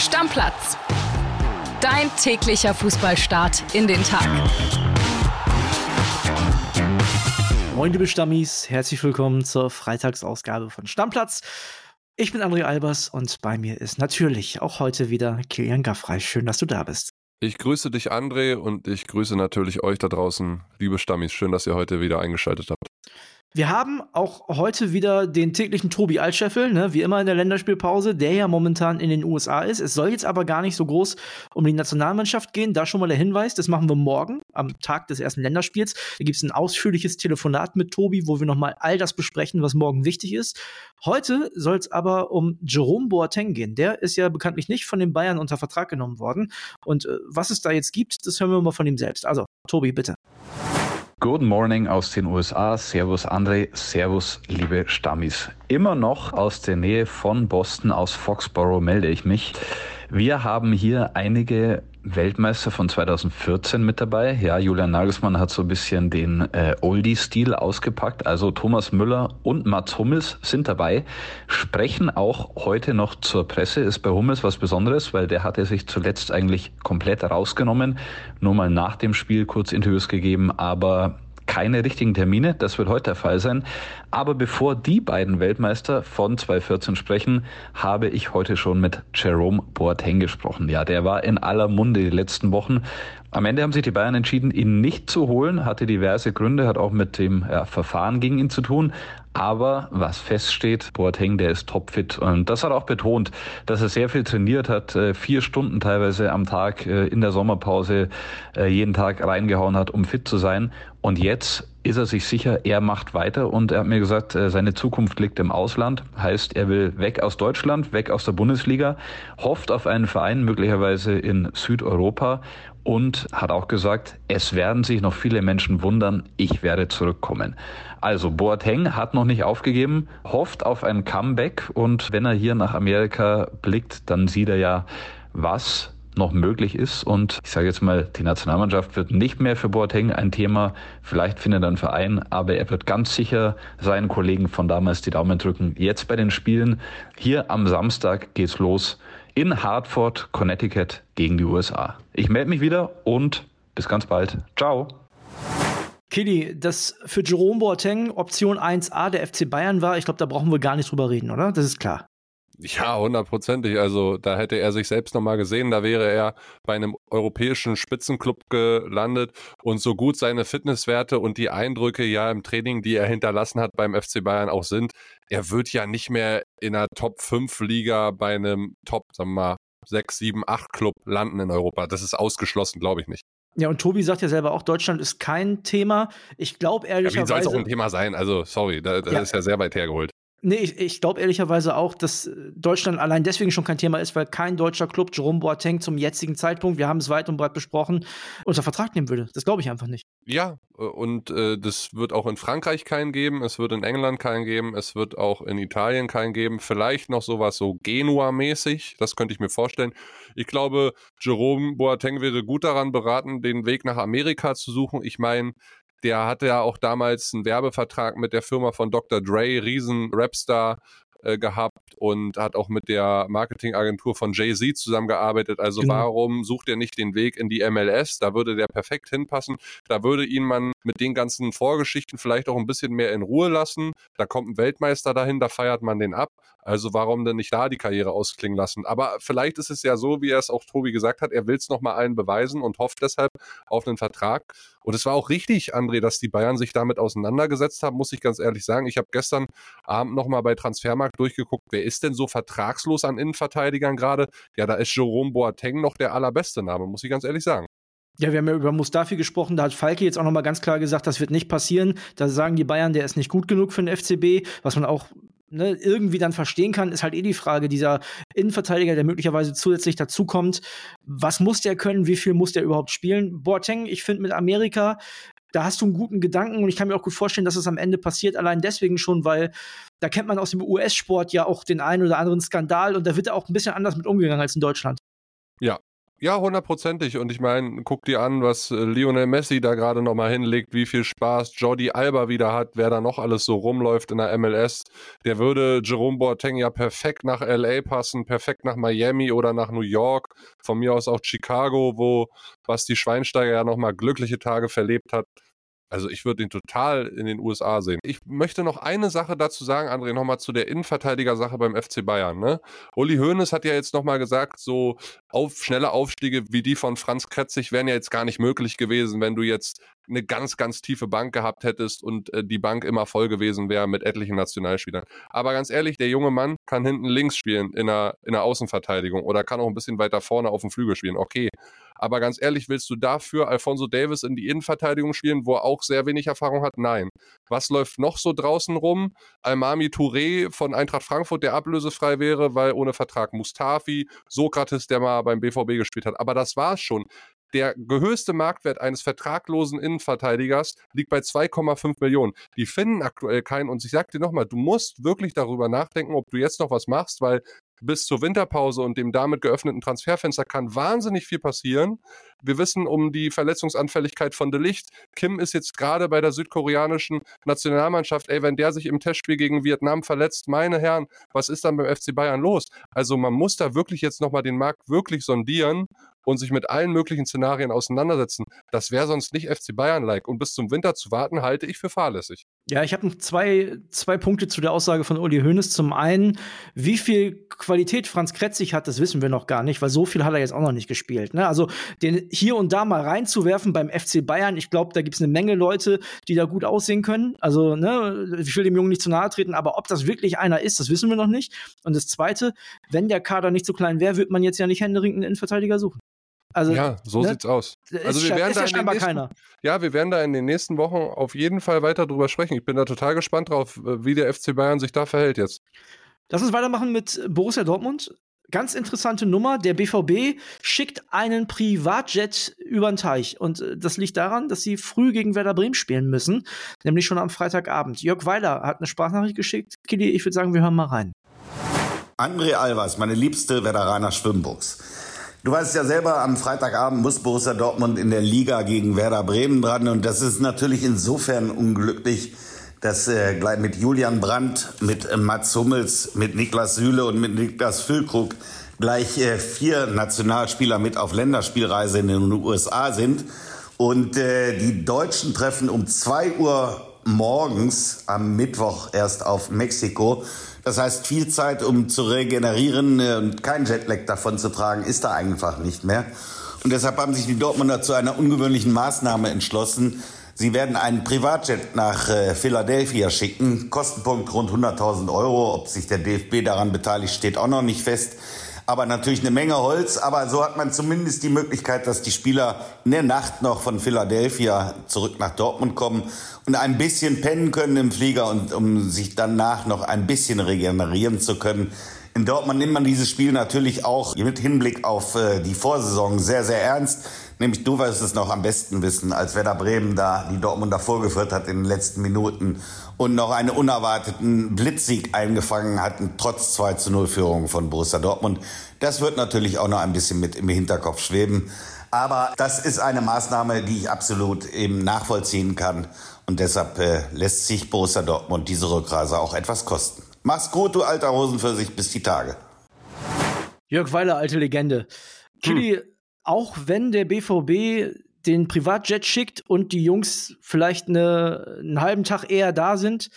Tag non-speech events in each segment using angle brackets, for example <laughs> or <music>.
Stammplatz. Dein täglicher Fußballstart in den Tag. Moin, liebe Stammis, herzlich willkommen zur Freitagsausgabe von Stammplatz. Ich bin André Albers und bei mir ist natürlich auch heute wieder Kilian Gaffrey. Schön, dass du da bist. Ich grüße dich, André, und ich grüße natürlich euch da draußen, liebe Stammis. Schön, dass ihr heute wieder eingeschaltet habt. Wir haben auch heute wieder den täglichen Tobi Altscheffel, ne, wie immer in der Länderspielpause, der ja momentan in den USA ist. Es soll jetzt aber gar nicht so groß um die Nationalmannschaft gehen. Da schon mal der Hinweis, das machen wir morgen, am Tag des ersten Länderspiels. Da gibt es ein ausführliches Telefonat mit Tobi, wo wir nochmal all das besprechen, was morgen wichtig ist. Heute soll es aber um Jerome Boateng gehen. Der ist ja bekanntlich nicht von den Bayern unter Vertrag genommen worden. Und äh, was es da jetzt gibt, das hören wir mal von ihm selbst. Also, Tobi, bitte. Good morning aus den USA. Servus André, Servus liebe Stammis. Immer noch aus der Nähe von Boston, aus Foxborough melde ich mich. Wir haben hier einige Weltmeister von 2014 mit dabei. Ja, Julian Nagelsmann hat so ein bisschen den äh, Oldie-Stil ausgepackt. Also Thomas Müller und Mats Hummels sind dabei, sprechen auch heute noch zur Presse. Ist bei Hummels was Besonderes, weil der hatte sich zuletzt eigentlich komplett rausgenommen. Nur mal nach dem Spiel kurz Interviews gegeben, aber keine richtigen Termine. Das wird heute der Fall sein. Aber bevor die beiden Weltmeister von 2014 sprechen, habe ich heute schon mit Jerome Boateng gesprochen. Ja, der war in aller Munde die letzten Wochen. Am Ende haben sich die Bayern entschieden, ihn nicht zu holen, hatte diverse Gründe, hat auch mit dem ja, Verfahren gegen ihn zu tun. Aber was feststeht, Boateng, der ist topfit. Und das hat auch betont, dass er sehr viel trainiert hat, äh, vier Stunden teilweise am Tag äh, in der Sommerpause äh, jeden Tag reingehauen hat, um fit zu sein. Und jetzt ist er sich sicher, er macht weiter und er hat mir gesagt, seine Zukunft liegt im Ausland. Heißt, er will weg aus Deutschland, weg aus der Bundesliga, hofft auf einen Verein möglicherweise in Südeuropa und hat auch gesagt, es werden sich noch viele Menschen wundern, ich werde zurückkommen. Also Boateng hat noch nicht aufgegeben, hofft auf ein Comeback und wenn er hier nach Amerika blickt, dann sieht er ja, was noch möglich ist. Und ich sage jetzt mal, die Nationalmannschaft wird nicht mehr für Boateng ein Thema. Vielleicht findet er einen Verein, aber er wird ganz sicher seinen Kollegen von damals die Daumen drücken. Jetzt bei den Spielen. Hier am Samstag geht's los in Hartford, Connecticut gegen die USA. Ich melde mich wieder und bis ganz bald. Ciao. Kili, das für Jerome Boateng Option 1a der FC Bayern war, ich glaube, da brauchen wir gar nicht drüber reden, oder? Das ist klar. Ja, hundertprozentig. Also da hätte er sich selbst nochmal gesehen, da wäre er bei einem europäischen Spitzenclub gelandet und so gut seine Fitnesswerte und die Eindrücke ja im Training, die er hinterlassen hat beim FC Bayern auch sind, er wird ja nicht mehr in einer Top 5 Liga bei einem Top, sagen wir mal, 6, 7, 8 Club landen in Europa. Das ist ausgeschlossen, glaube ich nicht. Ja, und Tobi sagt ja selber auch, Deutschland ist kein Thema. Ich glaube ehrlicherweise. Ja, wie soll es auch ein Thema sein? Also, sorry, da, das ja. ist ja sehr weit hergeholt. Nee, ich, ich glaube ehrlicherweise auch, dass Deutschland allein deswegen schon kein Thema ist, weil kein deutscher Club Jerome Boateng zum jetzigen Zeitpunkt, wir haben es weit und breit besprochen, unter Vertrag nehmen würde. Das glaube ich einfach nicht. Ja, und äh, das wird auch in Frankreich keinen geben, es wird in England keinen geben, es wird auch in Italien keinen geben. Vielleicht noch sowas so Genua-mäßig, das könnte ich mir vorstellen. Ich glaube, Jerome Boateng wäre gut daran beraten, den Weg nach Amerika zu suchen. Ich meine, der hatte ja auch damals einen Werbevertrag mit der Firma von Dr. Dre, riesen Rapstar, äh, gehabt und hat auch mit der Marketingagentur von Jay-Z zusammengearbeitet. Also genau. warum sucht er nicht den Weg in die MLS? Da würde der perfekt hinpassen. Da würde ihn man mit den ganzen Vorgeschichten vielleicht auch ein bisschen mehr in Ruhe lassen. Da kommt ein Weltmeister dahin, da feiert man den ab. Also warum denn nicht da die Karriere ausklingen lassen? Aber vielleicht ist es ja so, wie er es auch Tobi gesagt hat, er will es nochmal allen beweisen und hofft deshalb auf einen Vertrag. Und es war auch richtig, André, dass die Bayern sich damit auseinandergesetzt haben, muss ich ganz ehrlich sagen. Ich habe gestern Abend nochmal bei Transfermarkt durchgeguckt, wer ist denn so vertragslos an Innenverteidigern gerade? Ja, da ist Jerome Boateng noch der allerbeste Name, muss ich ganz ehrlich sagen. Ja, wir haben ja über Mustafi gesprochen, da hat Falke jetzt auch nochmal ganz klar gesagt, das wird nicht passieren. Da sagen die Bayern, der ist nicht gut genug für den FCB, was man auch ne, irgendwie dann verstehen kann, ist halt eh die Frage, dieser Innenverteidiger, der möglicherweise zusätzlich dazukommt, was muss der können, wie viel muss der überhaupt spielen? Boateng, ich finde mit Amerika, da hast du einen guten Gedanken und ich kann mir auch gut vorstellen, dass es am Ende passiert, allein deswegen schon, weil da kennt man aus dem US-Sport ja auch den einen oder anderen Skandal und da wird er auch ein bisschen anders mit umgegangen als in Deutschland. Ja, Ja, hundertprozentig. Und ich meine, guck dir an, was äh, Lionel Messi da gerade nochmal hinlegt, wie viel Spaß Jordi Alba wieder hat, wer da noch alles so rumläuft in der MLS. Der würde Jerome Boateng ja perfekt nach LA passen, perfekt nach Miami oder nach New York. Von mir aus auch Chicago, wo Basti Schweinsteiger ja nochmal glückliche Tage verlebt hat. Also ich würde ihn total in den USA sehen. Ich möchte noch eine Sache dazu sagen, André, nochmal zu der Innenverteidiger-Sache beim FC Bayern. Ne? Uli Hoeneß hat ja jetzt nochmal gesagt, so auf, schnelle Aufstiege wie die von Franz Kretzig wären ja jetzt gar nicht möglich gewesen, wenn du jetzt eine ganz, ganz tiefe Bank gehabt hättest und äh, die Bank immer voll gewesen wäre mit etlichen Nationalspielern. Aber ganz ehrlich, der junge Mann kann hinten links spielen in der, in der Außenverteidigung oder kann auch ein bisschen weiter vorne auf dem Flügel spielen. Okay. Aber ganz ehrlich, willst du dafür Alfonso Davis in die Innenverteidigung spielen, wo er auch sehr wenig Erfahrung hat? Nein. Was läuft noch so draußen rum? Almami Touré von Eintracht Frankfurt, der ablösefrei wäre, weil ohne Vertrag Mustafi, Sokrates, der mal beim BVB gespielt hat. Aber das war's schon. Der gehöchste Marktwert eines vertraglosen Innenverteidigers liegt bei 2,5 Millionen. Die finden aktuell keinen. Und ich sag dir nochmal, du musst wirklich darüber nachdenken, ob du jetzt noch was machst, weil bis zur Winterpause und dem damit geöffneten Transferfenster kann wahnsinnig viel passieren. Wir wissen um die Verletzungsanfälligkeit von De Licht. Kim ist jetzt gerade bei der südkoreanischen Nationalmannschaft. Ey, wenn der sich im Testspiel gegen Vietnam verletzt, meine Herren, was ist dann beim FC Bayern los? Also man muss da wirklich jetzt nochmal den Markt wirklich sondieren und sich mit allen möglichen Szenarien auseinandersetzen. Das wäre sonst nicht FC Bayern-like. Und bis zum Winter zu warten, halte ich für fahrlässig. Ja, ich habe zwei, zwei Punkte zu der Aussage von Uli Hoeneß. Zum einen, wie viel Qualität Franz Kretzig hat, das wissen wir noch gar nicht, weil so viel hat er jetzt auch noch nicht gespielt. Ne? Also den hier und da mal reinzuwerfen beim FC Bayern, ich glaube, da gibt es eine Menge Leute, die da gut aussehen können. Also, ne, ich will dem Jungen nicht zu nahe treten, aber ob das wirklich einer ist, das wissen wir noch nicht. Und das Zweite, wenn der Kader nicht so klein wäre, wird man jetzt ja nicht händeringend einen Innenverteidiger suchen. Also, ja, so ne? sieht's aus. Also wir werden da in den nächsten, ja, wir werden da in den nächsten Wochen auf jeden Fall weiter drüber sprechen. Ich bin da total gespannt drauf, äh, wie der FC Bayern sich da verhält jetzt. Lass uns weitermachen mit Borussia Dortmund. Ganz interessante Nummer. Der BVB schickt einen Privatjet über den Teich. Und äh, das liegt daran, dass sie früh gegen Werder Bremen spielen müssen. Nämlich schon am Freitagabend. Jörg Weiler hat eine Sprachnachricht geschickt. Kili, ich würde sagen, wir hören mal rein. André Albers, meine liebste Werderaner Schwimmbuchs. Du weißt ja selber, am Freitagabend muss Borussia Dortmund in der Liga gegen Werder Bremen dran. Und das ist natürlich insofern unglücklich, dass äh, gleich mit Julian Brandt, mit äh, Mats Hummels, mit Niklas Süle und mit Niklas Füllkrug gleich äh, vier Nationalspieler mit auf Länderspielreise in den USA sind. Und äh, die Deutschen treffen um zwei Uhr morgens am Mittwoch erst auf Mexiko. Das heißt, viel Zeit, um zu regenerieren äh, und kein Jetlag davon zu tragen, ist da einfach nicht mehr. Und deshalb haben sich die Dortmunder zu einer ungewöhnlichen Maßnahme entschlossen. Sie werden einen Privatjet nach äh, Philadelphia schicken. Kostenpunkt rund 100.000 Euro. Ob sich der DFB daran beteiligt, steht auch noch nicht fest aber natürlich eine Menge Holz. Aber so hat man zumindest die Möglichkeit, dass die Spieler in der Nacht noch von Philadelphia zurück nach Dortmund kommen und ein bisschen pennen können im Flieger und um sich danach noch ein bisschen regenerieren zu können. In Dortmund nimmt man dieses Spiel natürlich auch mit Hinblick auf äh, die Vorsaison sehr, sehr ernst. Nämlich du wirst es noch am besten wissen, als Werder Bremen da die Dortmunder vorgeführt hat in den letzten Minuten und noch einen unerwarteten Blitzsieg eingefangen hatten, trotz 2 zu 0 Führung von Borussia Dortmund. Das wird natürlich auch noch ein bisschen mit im Hinterkopf schweben. Aber das ist eine Maßnahme, die ich absolut eben nachvollziehen kann. Und deshalb äh, lässt sich Borussia Dortmund diese Rückreise auch etwas kosten. Mach's gut, du alter Hosenpfirsich, bis die Tage. Jörg Weiler, alte Legende. Kili, hm. auch wenn der BVB den Privatjet schickt und die Jungs vielleicht eine, einen halben Tag eher da sind,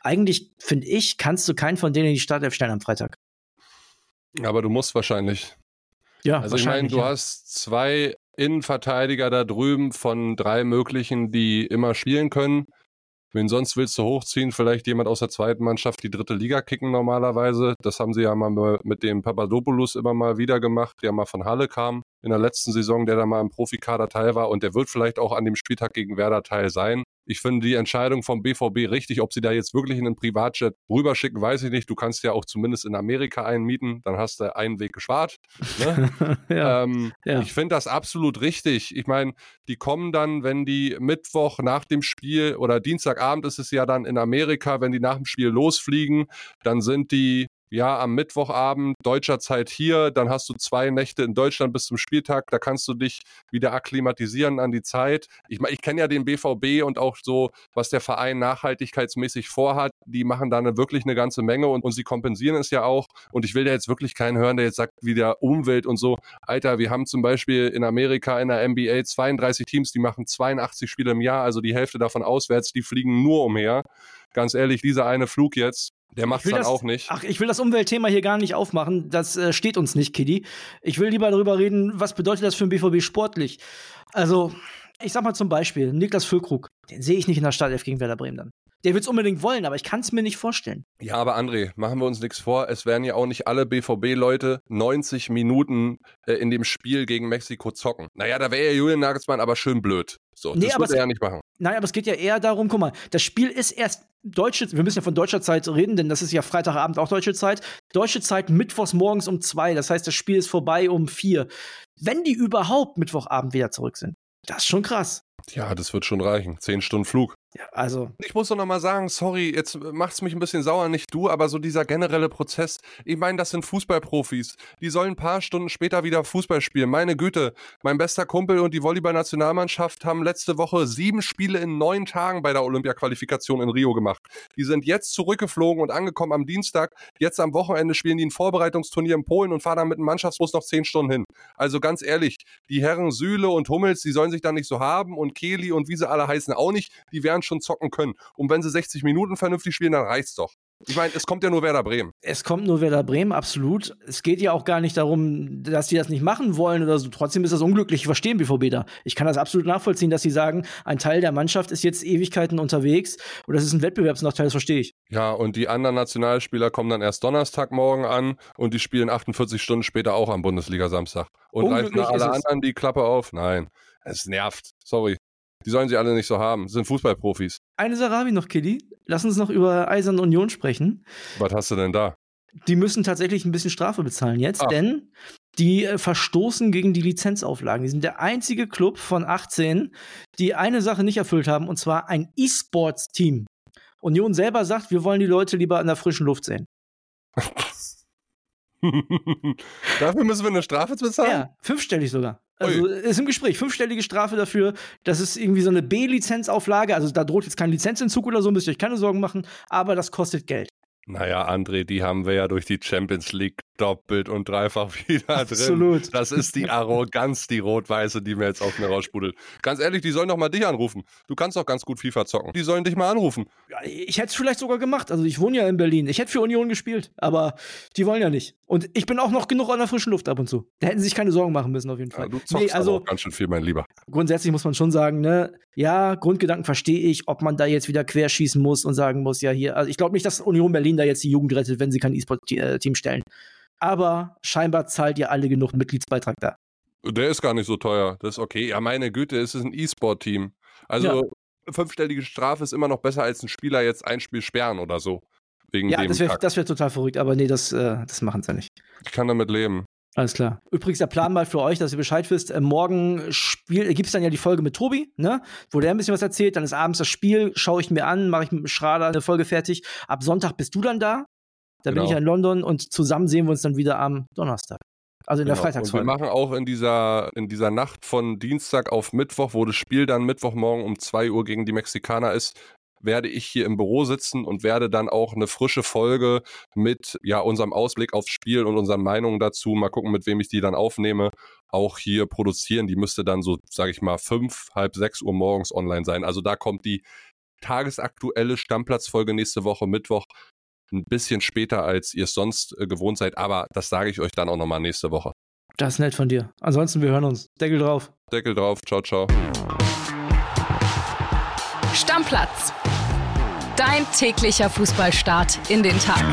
eigentlich, finde ich, kannst du keinen von denen in die Startelf stellen am Freitag. Aber du musst wahrscheinlich. Ja, also ich meine, du ja. hast zwei Innenverteidiger da drüben von drei möglichen, die immer spielen können. Wen sonst willst du hochziehen? Vielleicht jemand aus der zweiten Mannschaft die dritte Liga kicken normalerweise. Das haben sie ja mal mit dem Papadopoulos immer mal wieder gemacht, der mal von Halle kam in der letzten Saison, der da mal im Profikader Teil war und der wird vielleicht auch an dem Spieltag gegen Werder Teil sein. Ich finde die Entscheidung vom BVB richtig. Ob sie da jetzt wirklich in einen Privatjet rüberschicken, weiß ich nicht. Du kannst ja auch zumindest in Amerika einen mieten, dann hast du einen Weg gespart. Ne? <laughs> ja, ähm, ja. Ich finde das absolut richtig. Ich meine, die kommen dann, wenn die Mittwoch nach dem Spiel oder Dienstagabend ist es ja dann in Amerika, wenn die nach dem Spiel losfliegen, dann sind die ja, am Mittwochabend deutscher Zeit hier, dann hast du zwei Nächte in Deutschland bis zum Spieltag, da kannst du dich wieder akklimatisieren an die Zeit. Ich, ich kenne ja den BVB und auch so, was der Verein nachhaltigkeitsmäßig vorhat. Die machen da eine, wirklich eine ganze Menge und, und sie kompensieren es ja auch. Und ich will da jetzt wirklich keinen hören, der jetzt sagt, wie der Umwelt und so. Alter, wir haben zum Beispiel in Amerika in der NBA 32 Teams, die machen 82 Spiele im Jahr, also die Hälfte davon auswärts, die fliegen nur umher. Ganz ehrlich, dieser eine Flug jetzt, der macht dann das, auch nicht. Ach, ich will das Umweltthema hier gar nicht aufmachen. Das äh, steht uns nicht, Kiddy. Ich will lieber darüber reden, was bedeutet das für den BVB sportlich. Also, ich sag mal zum Beispiel, Niklas Füllkrug, den sehe ich nicht in der Startelf gegen Werder Bremen dann. Der wird es unbedingt wollen, aber ich kann es mir nicht vorstellen. Ja, aber André, machen wir uns nichts vor. Es werden ja auch nicht alle BVB-Leute 90 Minuten äh, in dem Spiel gegen Mexiko zocken. Naja, da wäre ja Julian Nagelsmann aber schön blöd. So, Nee, das aber er es- ja nicht machen. Nein, aber es geht ja eher darum, guck mal, das Spiel ist erst deutsche, wir müssen ja von deutscher Zeit reden, denn das ist ja Freitagabend auch deutsche Zeit. Deutsche Zeit mittwochs morgens um zwei, das heißt, das Spiel ist vorbei um vier. Wenn die überhaupt Mittwochabend wieder zurück sind, das ist schon krass. Ja, das wird schon reichen. Zehn Stunden Flug. Ja, also, Ich muss doch noch mal sagen, sorry, jetzt macht's mich ein bisschen sauer, nicht du, aber so dieser generelle Prozess. Ich meine, das sind Fußballprofis. Die sollen ein paar Stunden später wieder Fußball spielen. Meine Güte, mein bester Kumpel und die Volleyball-Nationalmannschaft haben letzte Woche sieben Spiele in neun Tagen bei der Olympia-Qualifikation in Rio gemacht. Die sind jetzt zurückgeflogen und angekommen am Dienstag. Jetzt am Wochenende spielen die ein Vorbereitungsturnier in Polen und fahren dann mit dem Mannschaftsbus noch zehn Stunden hin. Also ganz ehrlich, die Herren Süle und Hummels, die sollen sich da nicht so haben und Kehli und wie sie alle heißen auch nicht, die werden schon zocken können. Und wenn sie 60 Minuten vernünftig spielen, dann reicht's doch. Ich meine, es kommt ja nur Werder Bremen. es kommt nur Werder Bremen, absolut. Es geht ja auch gar nicht darum, dass die das nicht machen wollen oder so. Trotzdem ist das unglücklich. Ich verstehe BVB da. Ich kann das absolut nachvollziehen, dass sie sagen, ein Teil der Mannschaft ist jetzt Ewigkeiten unterwegs und das ist ein Wettbewerbsnachteil, das verstehe ich. Ja, und die anderen Nationalspieler kommen dann erst Donnerstagmorgen an und die spielen 48 Stunden später auch am Bundesliga-Samstag. Und reißen alle anderen die Klappe auf? Nein, es nervt. Sorry. Die sollen sie alle nicht so haben. Das sind Fußballprofis. Eine Sarabi noch, Kiddy. Lass uns noch über Eisern Union sprechen. Was hast du denn da? Die müssen tatsächlich ein bisschen Strafe bezahlen jetzt, Ach. denn die äh, verstoßen gegen die Lizenzauflagen. Die sind der einzige Club von 18, die eine Sache nicht erfüllt haben, und zwar ein E-Sports-Team. Union selber sagt, wir wollen die Leute lieber in der frischen Luft sehen. <laughs> <laughs> Dafür müssen wir eine Strafe bezahlen? Ja, fünfstellig sogar. Also ist im Gespräch. Fünfstellige Strafe dafür. Das ist irgendwie so eine B-Lizenzauflage. Also da droht jetzt kein Lizenzentzug oder so, müsst ihr euch keine Sorgen machen. Aber das kostet Geld. Naja, André, die haben wir ja durch die Champions League doppelt und dreifach <laughs> wieder drin. Absolut. Das ist die Arroganz, die rot-weiße, die mir jetzt auf mir raussprudelt. Ganz ehrlich, die sollen doch mal dich anrufen. Du kannst doch ganz gut FIFA zocken. Die sollen dich mal anrufen. Ja, ich hätte es vielleicht sogar gemacht. Also ich wohne ja in Berlin. Ich hätte für Union gespielt, aber die wollen ja nicht. Und ich bin auch noch genug an der frischen Luft ab und zu. Da hätten sie sich keine Sorgen machen müssen, auf jeden Ja, Fall. du zockst nee, also auch ganz schön viel, mein Lieber. grundsätzlich muss man schon sagen, ne, ja, Grundgedanken verstehe ich, ob man da jetzt wieder querschießen muss und sagen muss, ja, hier, also ich glaube nicht, dass Union Berlin da jetzt die Jugend rettet, wenn sie kein E-Sport-Team stellen. Aber scheinbar zahlt ihr alle genug Mitgliedsbeitrag da. Der ist gar nicht so teuer. Das ist okay. Ja, meine Güte, es ist ein E-Sport-Team. Also fünfstellige Strafe ist immer noch besser als ein Spieler jetzt ein Spiel sperren oder so. Wegen Ja, dem das wäre wär total verrückt, aber nee, das, äh, das machen sie ja nicht. Ich kann damit leben. Alles klar. Übrigens der Plan mal für euch, dass ihr Bescheid wisst. Äh, morgen äh, gibt's dann ja die Folge mit Tobi, ne? Wo der ein bisschen was erzählt. Dann ist abends das Spiel, schaue ich mir an, mache ich mit dem Schrader eine Folge fertig. Ab Sonntag bist du dann da. Da bin Genau. ich ja in London und zusammen sehen wir uns dann wieder am Donnerstag. Also in der Genau. Und wir Freitagsfolge. machen auch in dieser, in dieser Nacht von Dienstag auf Mittwoch, wo das Spiel dann Mittwochmorgen um 2 Uhr gegen die Mexikaner ist, werde ich hier im Büro sitzen und werde dann auch eine frische Folge mit ja unserem Ausblick aufs Spiel und unseren Meinungen dazu, mal gucken, mit wem ich die dann aufnehme, auch hier produzieren. Die müsste dann so, sage ich mal, fünf, halb sechs Uhr morgens online sein. Also da kommt die tagesaktuelle Stammplatzfolge nächste Woche Mittwoch ein bisschen später, als ihr es sonst äh, gewohnt seid, aber das sage ich euch dann auch nochmal nächste Woche. Das ist nett von dir. Ansonsten, wir hören uns. Deckel drauf. Deckel drauf, ciao, ciao. Stammplatz. Dein täglicher Fußballstart in den Tag.